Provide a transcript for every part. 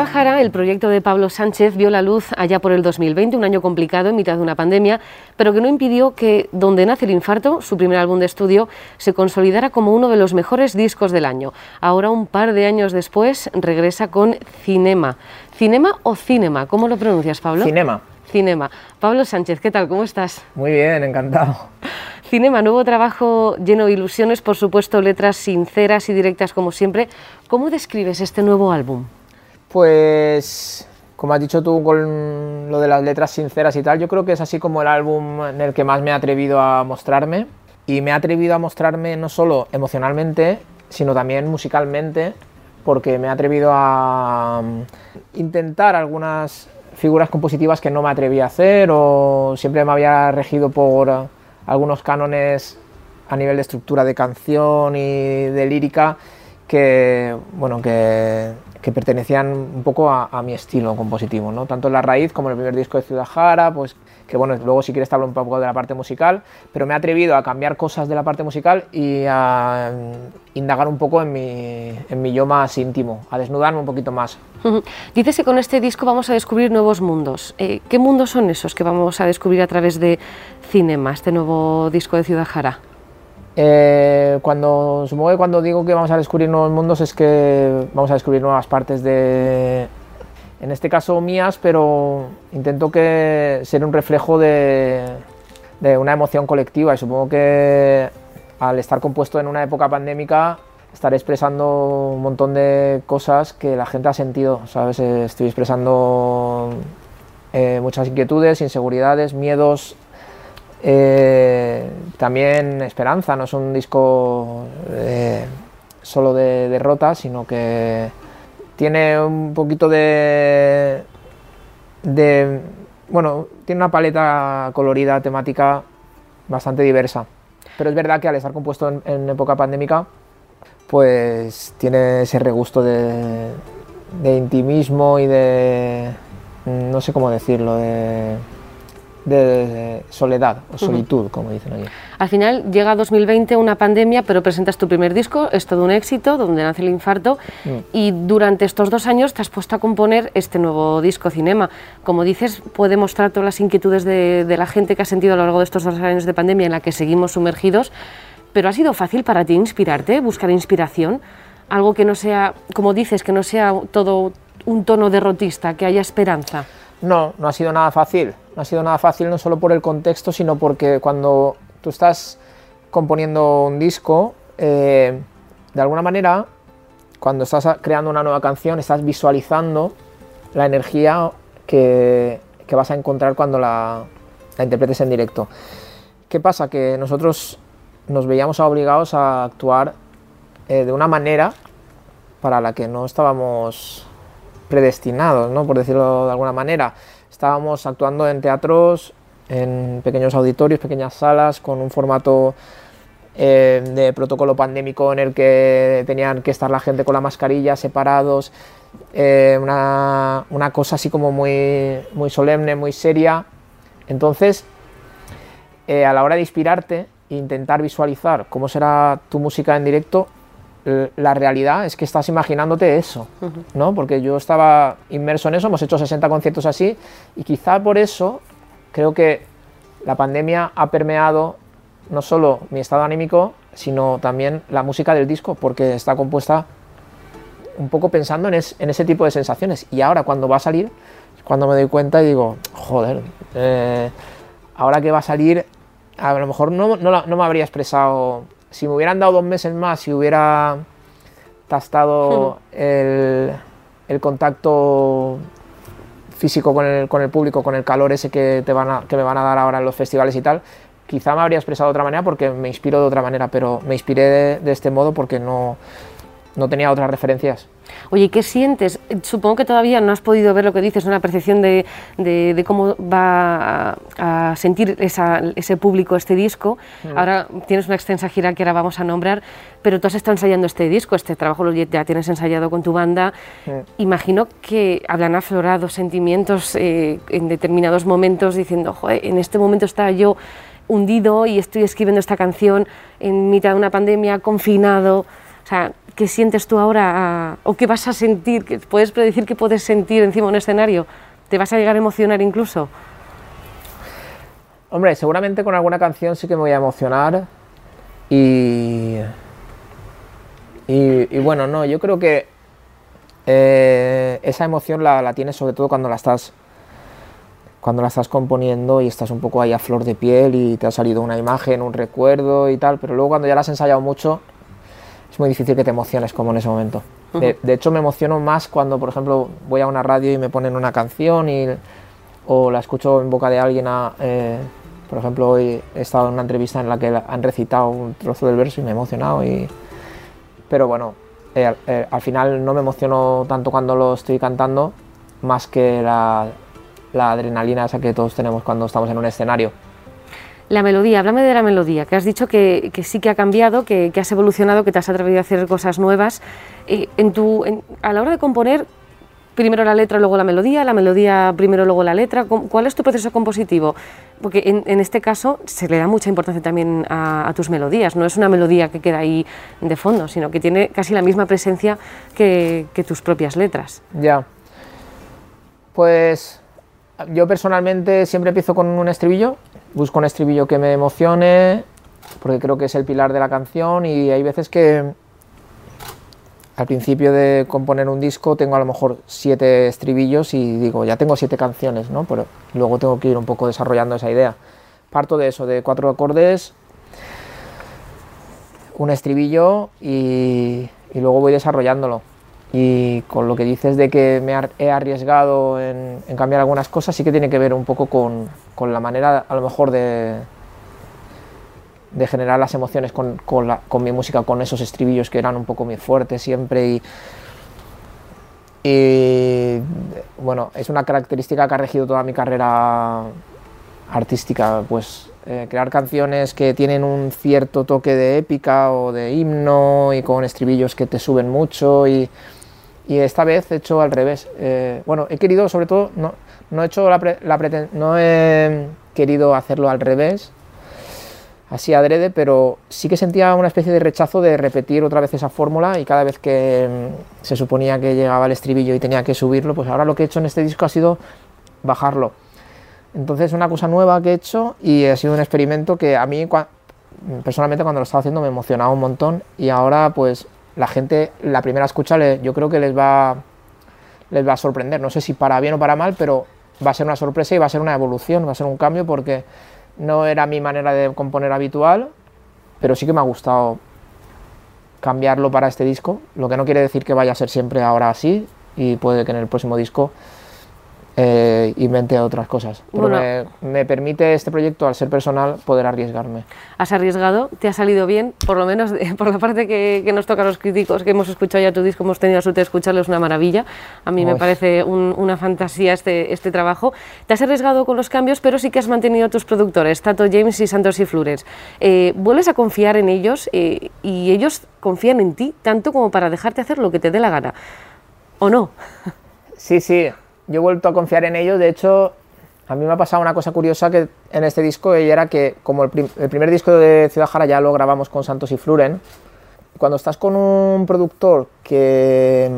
Ciudad Jara, el proyecto de Pablo Sánchez vio la luz allá por el 2020, un año complicado en mitad de una pandemia, pero que no impidió que Donde nace el infarto, su primer álbum de estudio, se consolidara como uno de los mejores discos del año. Ahora, un par de años después, regresa con Cinema. ¿Cinema o Cinema? ¿Cómo lo pronuncias, Pablo? Cinema. Cinema. Pablo Sánchez, ¿qué tal? ¿Cómo estás? Muy bien, encantado. Cinema, nuevo trabajo lleno de ilusiones, por supuesto, letras sinceras y directas como siempre. ¿Cómo describes este nuevo álbum? Pues, como has dicho tú con lo de las letras sinceras y tal, yo creo que es así como el álbum en el que más me he atrevido a mostrarme. Y me he atrevido a mostrarme no solo emocionalmente, sino también musicalmente, porque me he atrevido a mm, intentar algunas figuras compositivas que no me atreví a hacer o siempre me había regido por algunos cánones a nivel de estructura de canción y de lírica que, bueno, que, que pertenecían un poco a, mi estilo compositivo, ¿no? tanto La Raíz como el primer disco de Ciudad Jara, pues que bueno, luego si quieres te hablo un poco de la parte musical, pero me he atrevido a cambiar cosas de la parte musical y a indagar un poco en mi, en mi yo más íntimo, a desnudarme un poquito más. Dices que con este disco vamos a descubrir nuevos mundos. Eh, ¿Qué mundos son esos que vamos a descubrir a través de Cinema, este nuevo disco de Ciudad Jara? Eh, cuando, supongo que cuando digo que vamos a descubrir nuevos mundos es que vamos a descubrir nuevas partes de, en este caso mías, pero intento que ser un reflejo de, una emoción colectiva y supongo que al estar compuesto en una época pandémica estaré expresando un montón de cosas que la gente ha sentido, ¿sabes? Estoy expresando eh, muchas inquietudes, inseguridades, miedos, eh, también esperanza, no es un disco eh, solo de derrota, sino que tiene un poquito de, de, bueno, tiene una paleta colorida, temática bastante diversa. Pero es verdad que al estar compuesto en, época pandémica, pues tiene ese regusto de, intimismo y de, no sé cómo decirlo, de de soledad o solitud, como dicen allí. Al final llega 2020 una pandemia, pero presentas tu primer disco, es todo un éxito, donde nace el infarto, mm. y durante estos dos años te has puesto a componer este nuevo disco Cinema. Como dices, puede mostrar todas las inquietudes de, la gente que ha sentido a lo largo de estos dos años de pandemia en la que seguimos sumergidos, pero ha sido fácil para ti inspirarte, buscar inspiración, algo que no sea, como dices, que no sea todo un tono derrotista, que haya esperanza. No, no ha sido nada fácil. Ha sido nada fácil no solo por el contexto, sino porque cuando tú estás componiendo un disco, eh, de alguna manera, cuando estás creando una nueva canción, estás visualizando la energía que, vas a encontrar cuando la, interpretes en directo. ¿Qué pasa? Que nosotros nos veíamos obligados a actuar eh, de una manera para la que no estábamos predestinados, ¿no? por decirlo de alguna manera. Estábamos actuando en teatros, en pequeños auditorios, pequeñas salas, con un formato eh, de protocolo pandémico en el que tenían que estar la gente con la mascarilla separados, eh, una, una, cosa así como muy, muy solemne, muy seria. Entonces, eh, a la hora de inspirarte e intentar visualizar cómo será tu música en directo, la realidad es que estás imaginándote eso, ¿no? Porque yo estaba inmerso en eso, hemos hecho 60 conciertos así y quizá por eso creo que la pandemia ha permeado no solo mi estado anímico, sino también la música del disco, porque está compuesta un poco pensando en, ese tipo de sensaciones. Y ahora cuando va a salir, cuando me doy cuenta y digo, joder, eh, ahora que va a salir, a lo mejor no, no me habría expresado si me hubieran dado dos meses más, si hubiera tastado el, contacto físico con el, con el, público, con el calor ese que, te van a, que me van a dar ahora en los festivales y tal, quizá me habría expresado de otra manera porque me inspiro de otra manera, pero me inspiré de este modo porque no, no tenía otras referencias. Oye, ¿qué sientes? Supongo que todavía no has podido ver lo que dices, una percepción de, de, cómo va a, sentir ese público este disco. Mm. Ahora tienes una extensa gira que ahora vamos a nombrar, pero tú has estado ensayando este disco, este trabajo lo ya tienes ensayado con tu banda. Imagino que habrán aflorado sentimientos eh, en determinados momentos diciendo, Joder, en este momento estaba yo hundido y estoy escribiendo esta canción en mitad de una pandemia, confinado. O sea, ¿qué sientes tú ahora o qué vas a sentir? ¿Puedes predecir qué puedes sentir encima de un escenario? ¿Te vas a llegar a emocionar incluso? Hombre, seguramente con alguna canción sí que me voy a emocionar y... Y, bueno, no, yo creo que eh, esa emoción la, la, tienes sobre todo cuando la estás cuando la estás componiendo y estás un poco ahí a flor de piel y te ha salido una imagen, un recuerdo y tal, pero luego cuando ya la has ensayado mucho muy difícil que te emociones como en ese momento. de, hecho me emociono más cuando, por ejemplo, voy a una radio y me ponen una canción y, o la escucho en boca de alguien eh, por ejemplo, hoy he estado en una entrevista en la que han recitado un trozo del verso y me he emocionado. Y... Pero bueno, eh, eh, al final no me emociono tanto cuando lo estoy cantando, más que la, adrenalina esa que todos tenemos cuando estamos en un escenario. La melodía, háblame de la melodía, que has dicho que, sí que ha cambiado, que, has evolucionado, que te has atrevido a hacer cosas nuevas. Eh, a la hora de componer, primero la letra, luego la melodía, la melodía primero, luego la letra. ¿Cuál es tu proceso compositivo? Porque en, este caso se le da mucha importancia también a, tus melodías. No es una melodía que queda ahí de fondo, sino que tiene casi la misma presencia que, tus propias letras. Ya. Pues yo personalmente siempre empiezo con un estribillo, busco un estribillo que me emocione, porque creo que es el pilar de la canción y hay veces que al principio de componer un disco tengo a lo mejor siete estribillos y digo, ya tengo siete canciones, ¿no? Pero luego tengo que ir un poco desarrollando esa idea. Parto de eso, de cuatro acordes, un estribillo y, luego voy desarrollándolo. Y con lo que dices de que me he arriesgado en, cambiar algunas cosas, sí que tiene que ver un poco con, con la manera a lo mejor de, de generar las emociones con, con, mi música, con esos estribillos que eran un poco muy fuertes siempre y, bueno, es una característica que ha regido toda mi carrera artística, pues eh, crear canciones que tienen un cierto toque de épica o de himno y con estribillos que te suben mucho y, y esta vez he hecho al revés. Eh, bueno, he querido sobre todo, no, no he hecho la, no he querido hacerlo al revés, así adrede, pero sí que sentía una especie de rechazo de repetir otra vez esa fórmula y cada vez que mm, se suponía que llegaba el estribillo y tenía que subirlo, pues ahora lo que he hecho en este disco ha sido bajarlo. Entonces una cosa nueva que he hecho y ha sido un experimento que a mí personalmente cuando lo estaba haciendo me emocionaba un montón y ahora pues la gente, la primera escucha yo creo que les va, les va a sorprender, no sé si para bien o para mal, pero va a ser una sorpresa y va a ser una evolución, va a ser un cambio porque no era mi manera de componer habitual, pero sí que me ha gustado cambiarlo para este disco, lo que no quiere decir que vaya a ser siempre ahora así y puede que en el próximo disco eh, invente otras cosas. Pero me, permite este proyecto, al ser personal, poder arriesgarme. Has arriesgado, te ha salido bien, por lo menos por la parte que, nos toca a los críticos, que hemos escuchado ya tu disco, hemos tenido la suerte de escucharlo, es una maravilla. A mí me parece una fantasía este, este trabajo. Te has arriesgado con los cambios, pero sí que has mantenido a tus productores, Tato James y Santos y Flores. Eh, ¿Vuelves a confiar en ellos eh, y ellos confían en ti tanto como para dejarte hacer lo que te dé la gana? ¿O no? Sí, sí, yo he vuelto a confiar en ellos, de hecho, a mí me ha pasado una cosa curiosa que en este disco y era que como el, primer disco de Ciudad Jara ya lo grabamos con Santos y Fluren, cuando estás con un productor que,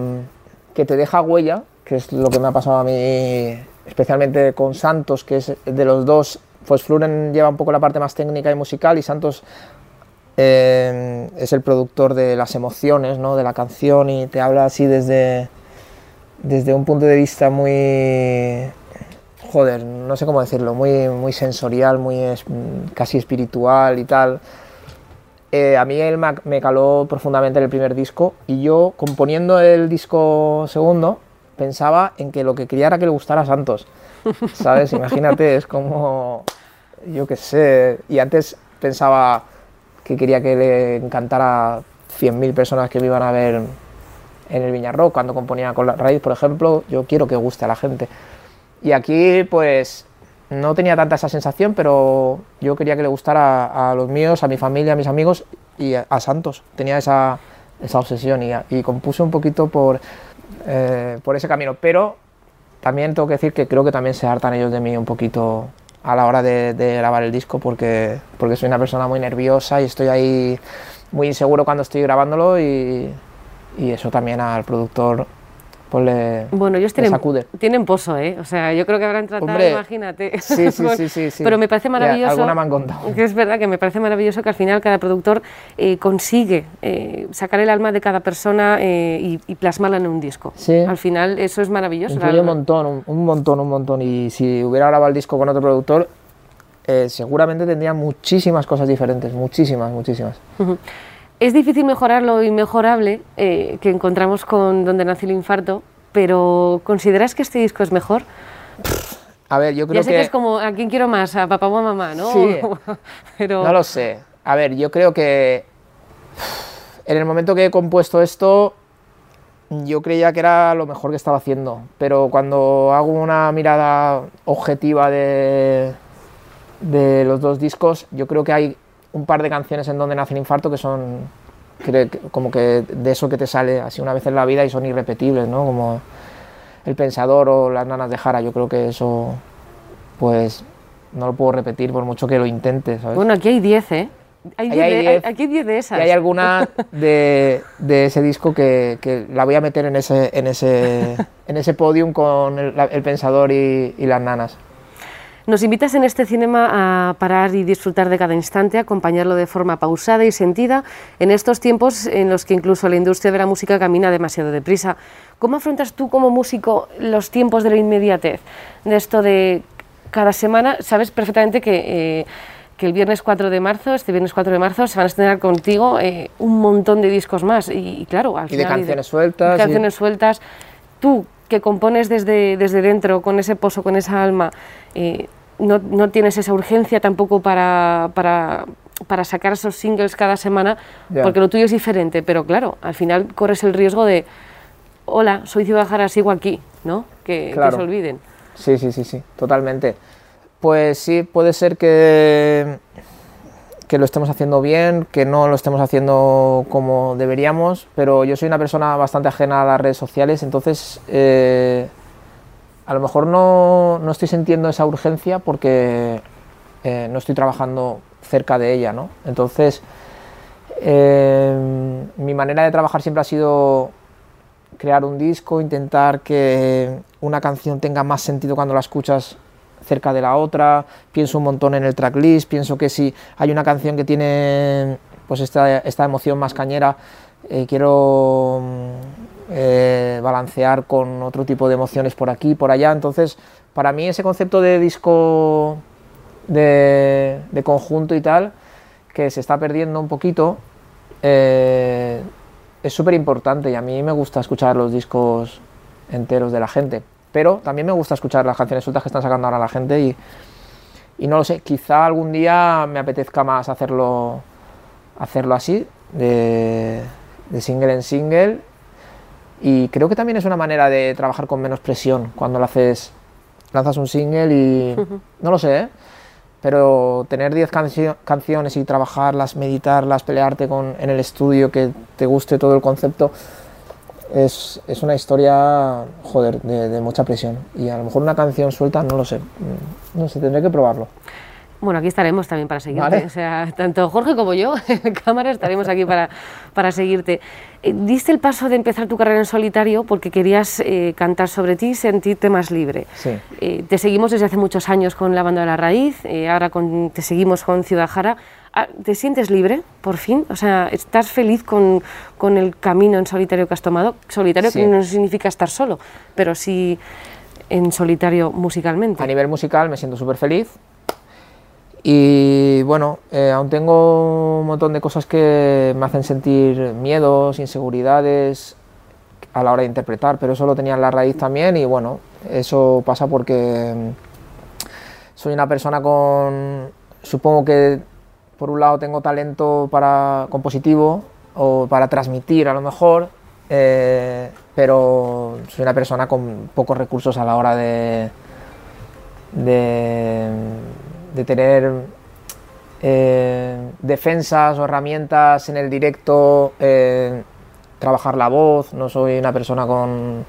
que te deja huella, que es lo que me ha pasado a mí especialmente con Santos, que es de los dos, pues Fluren lleva un poco la parte más técnica y musical y Santos eh, es el productor de las emociones, ¿no? de la canción y te habla así desde desde un punto de vista muy, joder, no sé cómo decirlo, muy, muy sensorial, muy casi espiritual y tal. Eh, a mí él me caló profundamente en el primer disco y yo componiendo el disco segundo pensaba en que lo que quería era que le gustara a Santos, ¿sabes? Imagínate, es como, yo qué sé, y antes pensaba que quería que le encantara a 100.000 personas que me iban a ver en el Viñarro, cuando componía con la raíz, por ejemplo, yo quiero que guste a la gente. Y aquí, pues, no tenía tanta esa sensación, pero yo quería que le gustara a, los míos, a mi familia, a mis amigos y a, Santos. Tenía esa, esa obsesión y, y, compuse un poquito por, eh, por ese camino. Pero también tengo que decir que creo que también se hartan ellos de mí un poquito a la hora de, de grabar el disco porque, porque soy una persona muy nerviosa y estoy ahí muy inseguro cuando estoy grabándolo y, y eso también al productor pues le, bueno, ellos tienen, sacude. tienen pozo, ¿eh? O sea, yo creo que habrán tratado, Hombre, imagínate. Sí, sí, sí, sí, sí. Pero me parece Ya, maravilloso. alguna me han contado. que es verdad que me parece maravilloso que al final cada productor eh, consigue eh, sacar el alma de cada persona eh, y, y plasmarla en un disco. Sí. Al final eso es maravilloso. Influye un montón, un, un montón, un montón. Y si hubiera grabado el disco con otro productor, eh, seguramente tendría muchísimas cosas diferentes, muchísimas, muchísimas. Ujú. Es difícil mejorar lo inmejorable eh, que encontramos con Donde nació el infarto, pero ¿consideras que este disco es mejor? A ver, yo creo ya sé que... es como a quién quiero más, a papá o a mamá, ¿no? Sí. pero No lo sé. A ver, yo creo que en el momento que he compuesto esto, yo creía que era lo mejor que estaba haciendo. Pero cuando hago una mirada objetiva de, de los dos discos, yo creo que hay un par de canciones en donde nace el infarto que son que- como que de eso que te sale así una vez en la vida y son irrepetibles, ¿no? Como El Pensador o Las Nanas de Jara. Yo creo que eso, pues, no lo puedo repetir por mucho que lo intente, ¿sabes? bueno, aquí hay 10, ¿eh? Hay 10 hay de, 10. hay- aquí hay 10 de Y esas. hay alguna de, de ese disco que, que la voy a meter en ese, en ese, en ese podium con el, El Pensador y, y Las Nanas. Nos invitas en este cinema a parar y disfrutar de cada instante, acompañarlo de forma pausada y sentida en estos tiempos en los que incluso la industria de la música camina demasiado deprisa. ¿Cómo afrontas tú como músico los tiempos de la inmediatez? De esto de cada semana, sabes perfectamente que, eh, que el viernes 4 de marzo, este viernes 4 de marzo, se van a estrenar contigo eh, un montón de discos más. Y, y claro, al Y de final... canciones sueltas, y- Canciones sueltas. Tú, que compones desde, desde dentro, con ese pozo, con esa alma, eh, no, no tienes esa urgencia tampoco para, para, para sacar esos singles cada semana, porque lo tuyo es diferente, pero claro, al final corres el riesgo de, hola, soy Ciudad Jara, sigo aquí, ¿no? Que, se olviden. Sí, sí, sí, sí, totalmente. Pues sí, puede ser que, que lo estemos haciendo bien, que no lo estemos haciendo como deberíamos, pero yo soy una persona bastante ajena a las redes sociales, entonces eh, a lo mejor no, no estoy sintiendo esa urgencia porque eh, no estoy trabajando cerca de ella, ¿no? Entonces, eh, mi manera de trabajar siempre ha sido crear un disco, intentar que una canción tenga más sentido cuando la escuchas cerca de la otra, pienso un montón en el tracklist, pienso que si hay una canción que tiene pues esta, esta emoción más cañera, eh, quiero mm, eh, balancear con otro tipo de emociones por aquí, por allá, entonces para mí ese concepto de disco de, conjunto y tal, que se está perdiendo un poquito, eh, es súper importante y a mí me gusta escuchar los discos enteros de la gente, pero también me gusta escuchar las canciones sueltas que están sacando ahora la gente y, y no lo sé, quizá algún día me apetezca más hacerlo, hacerlo así, de, de single en single y creo que también es una manera de trabajar con menos presión cuando lo haces, lanzas un single y no lo sé, ¿eh? pero tener 10 cancio- canciones y trabajarlas, meditarlas, pelearte con, en el estudio, que te guste todo el concepto, es, es una historia, joder, de, de mucha presión. Y a lo mejor una canción suelta, no lo sé, mm, no sé, tendré que probarlo. Bueno, aquí estaremos también para seguirte. Vale. O sea, tanto Jorge como yo, en cámara, estaremos aquí para, para seguirte. Eh, diste el paso de empezar tu carrera en solitario porque querías eh, cantar sobre ti y sentirte más libre. Sí. Eh, te seguimos desde hace muchos años con La Banda de la Raíz, ahora con- te seguimos con Ciudad Jara. Ah, ¿Te sientes libre, por fin? O sea, ¿estás feliz con, con el camino en solitario que has tomado? Solitario Sí. que no significa estar solo, pero sí en solitario musicalmente. A nivel musical me siento súper feliz. Y bueno, eh, aún tengo un montón de cosas que me hacen sentir miedos, inseguridades a la hora de interpretar, pero eso lo tenía en la raíz también y bueno, eso pasa porque mm, soy una persona con, supongo que por un lado tengo talento para compositivo o para transmitir a lo mejor, eh, pero soy una persona con pocos recursos a la hora de, de, tener eh, defensas o herramientas en el directo, eh, trabajar la voz, no soy una persona con,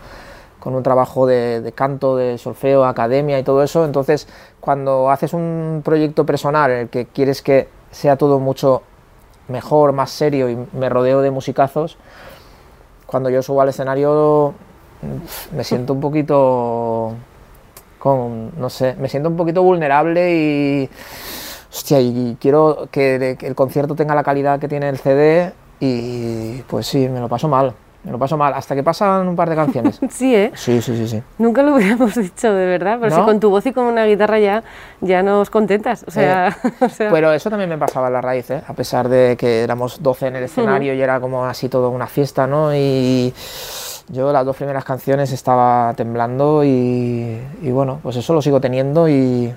con un trabajo de, de canto, de solfeo, academia y todo eso, entonces cuando haces un proyecto personal en el que quieres que sea todo mucho mejor, más serio y me rodeo de musicazos, cuando yo subo al escenario me siento un poquito no sé, me siento un poquito vulnerable y, hostia, y quiero que, el concierto tenga la calidad que tiene el CD y pues sí, me lo paso mal. Me lo paso mal, hasta que pasan un par de canciones. sí, ¿eh? Sí, sí, sí, sí. Nunca lo hubiéramos dicho, de verdad. Pero si con tu voz y con una guitarra ya, ya nos contentas. O sea, eh, Pero eso también me pasaba en la raíz, ¿eh? A pesar de que éramos 12 en el escenario y era como así todo una fiesta, ¿no? Y yo las dos primeras canciones estaba temblando y, bueno, pues eso lo sigo teniendo y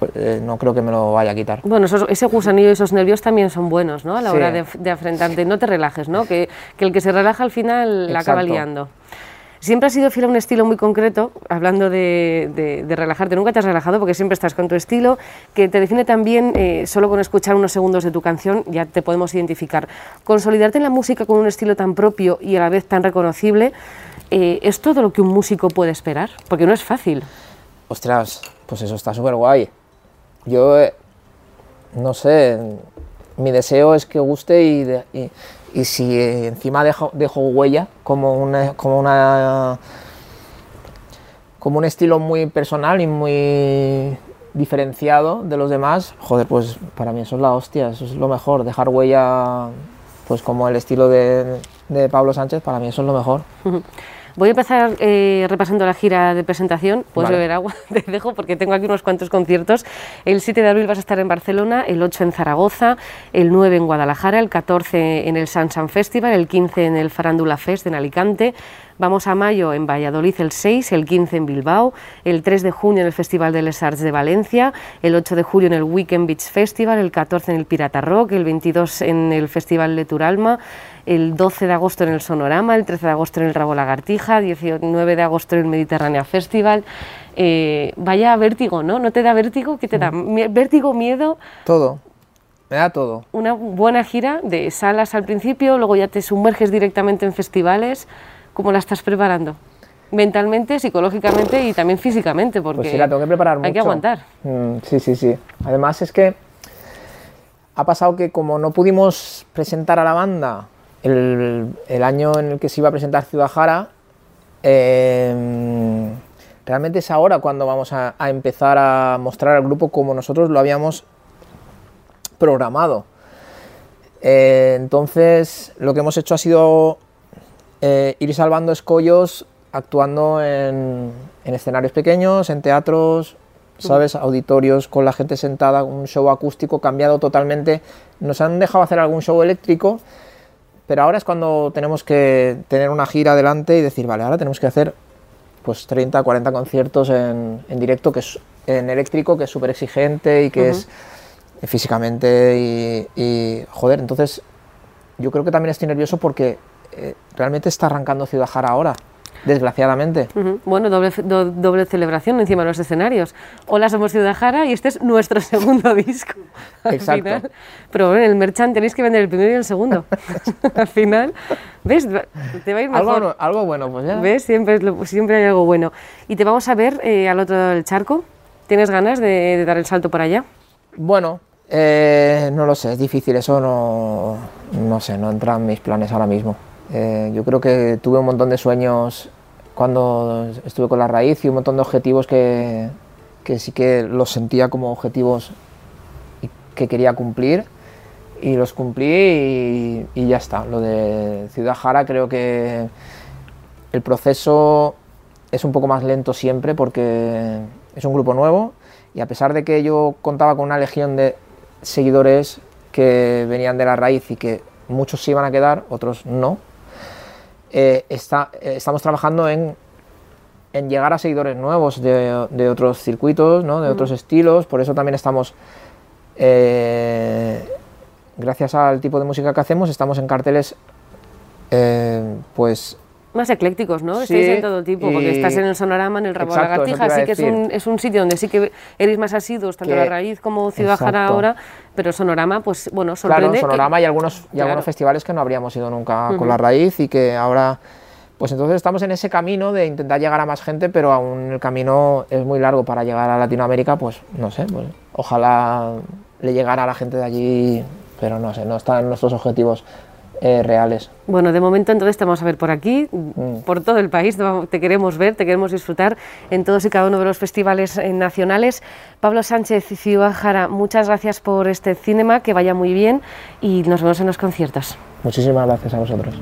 pues, eh, no creo que me lo vaya a quitar. Bueno, ese gusanillo y esos nervios también son buenos, ¿no? A la hora de, de, afrontarte. No te relajes, ¿no? Que, que, el que se relaja al final la acaba liando. Siempre has sido fiel a un estilo muy concreto, hablando de, relajarte, nunca te has relajado porque siempre estás con tu estilo, que te define también, eh, solo con escuchar unos segundos de tu canción ya te podemos identificar. Consolidarte en la música con un estilo tan propio y a la vez tan reconocible, eh, ¿es todo lo que un músico puede esperar? Porque no es fácil. Ostras, pues eso está súper guay. Yo, eh, no sé, mi deseo es que guste y y si encima dejo, dejo huella como una, como una como un estilo muy personal y muy diferenciado de los demás, joder, pues para mí eso es la hostia, eso es lo mejor, dejar huella pues como el estilo de, de Pablo Sánchez, para mí eso es lo mejor. Voy a empezar eh, repasando la gira de presentación. Puedes beber agua, te dejo porque tengo aquí unos cuantos conciertos. El 7 de abril vas a estar en Barcelona, el 8 en Zaragoza, el 9 en Guadalajara, el 14 en el San San Festival, el 15 en el Farándula Fest en Alicante, Vamos a mayo en Valladolid el 6, el 15 en Bilbao, el 3 de junio en el Festival de Les Arts de Valencia, el 8 de julio en el Weekend Beach Festival, el 14 en el Pirata Rock, el 22 en el Festival de Turalma, el 12 de agosto en el Sonorama, el 13 de agosto en el Rabo Lagartija, 19 de agosto en el Mediterránea Festival. Eh, vaya vértigo, ¿no? ¿No te da vértigo? ¿Qué te da? Mm. ¿Vértigo, miedo? Todo. Me da todo. Una buena gira de salas al principio, luego ya te sumerges directamente en festivales. ¿Cómo la estás preparando? Mentalmente, psicológicamente y también físicamente, porque pues sí, la tengo que preparar hay que aguantar. Mm, sí, sí, sí. Además es que ha pasado que como no pudimos presentar a la banda el, año en el que se iba a presentar Ciudad Jara, em, realmente es ahora cuando vamos a, empezar a mostrar al grupo como nosotros lo habíamos programado. Eh, entonces, lo que hemos hecho ha sido eh, ir salvando escollos actuando en, escenarios pequeños, en teatros, ¿sabes? Auditorios con la gente sentada, un show acústico cambiado totalmente. Nos han dejado hacer algún show eléctrico, pero ahora es cuando tenemos que tener una gira adelante y decir, vale, ahora tenemos que hacer pues 30, 40 conciertos en, directo, que es en eléctrico, que es súper exigente y que es físicamente y, y, joder, entonces yo creo que también estoy nervioso porque eh, realmente está arrancando Ciudad Jara ahora, desgraciadamente. Bueno, doble, doble celebración encima de los escenarios. Hola, somos Ciudad Jara y este es nuestro segundo disco. Exacto. Pero en el merchant tenéis que vender el primero y el segundo. al final, ¿ves? Te va a ir mejor. Algo, bueno, pues ya. ¿Ves? Siempre, siempre hay algo bueno. Y te vamos a ver eh, al otro lado del charco. ¿Tienes ganas de, dar el salto por allá? Bueno, eh, no lo sé, es difícil, eso no, no sé, no entra en mis planes ahora mismo. Eh, yo creo que tuve un montón de sueños cuando estuve con la raíz y un montón de objetivos que, que sí que los sentía como objetivos que quería cumplir y los cumplí y, ya está. Lo de Ciudad Jara creo que el proceso es un poco más lento siempre porque es un grupo nuevo y a pesar de que yo contaba con una legión de seguidores que venían de la raíz y que muchos se iban a quedar, otros no, eh, está, eh, estamos trabajando en, en, llegar a seguidores nuevos de, de otros circuitos, ¿no? de otros estilos, por eso también estamos, eh, gracias al tipo de música que hacemos, estamos en carteles pues más eclécticos, ¿no? Sí, Estáis en todo tipo, porque estás en el Sonorama, en el Rabo de Lagartija, así que es un, es un, sitio donde sí que eres más asiduos, tanto La Raíz como Ciudad Jara ahora, pero Sonorama, pues bueno, sorprende. Claro, Sonorama y algunos, y algunos festivales que no habríamos ido nunca con La Raíz y que ahora, pues entonces estamos en ese camino de intentar llegar a más gente, pero aún el camino es muy largo para llegar a Latinoamérica, pues no sé, pues ojalá le llegara a la gente de allí, pero no sé, no está en nuestros objetivos eh, reales. Bueno, de momento entonces te vamos a ver por aquí, mm. por todo el país, te queremos ver, te queremos disfrutar en todos y cada uno de los festivales eh, nacionales. Pablo Sánchez, Ciudad Jara, muchas gracias por este cinema, que vaya muy bien y nos vemos en los conciertos. Muchísimas gracias a vosotros.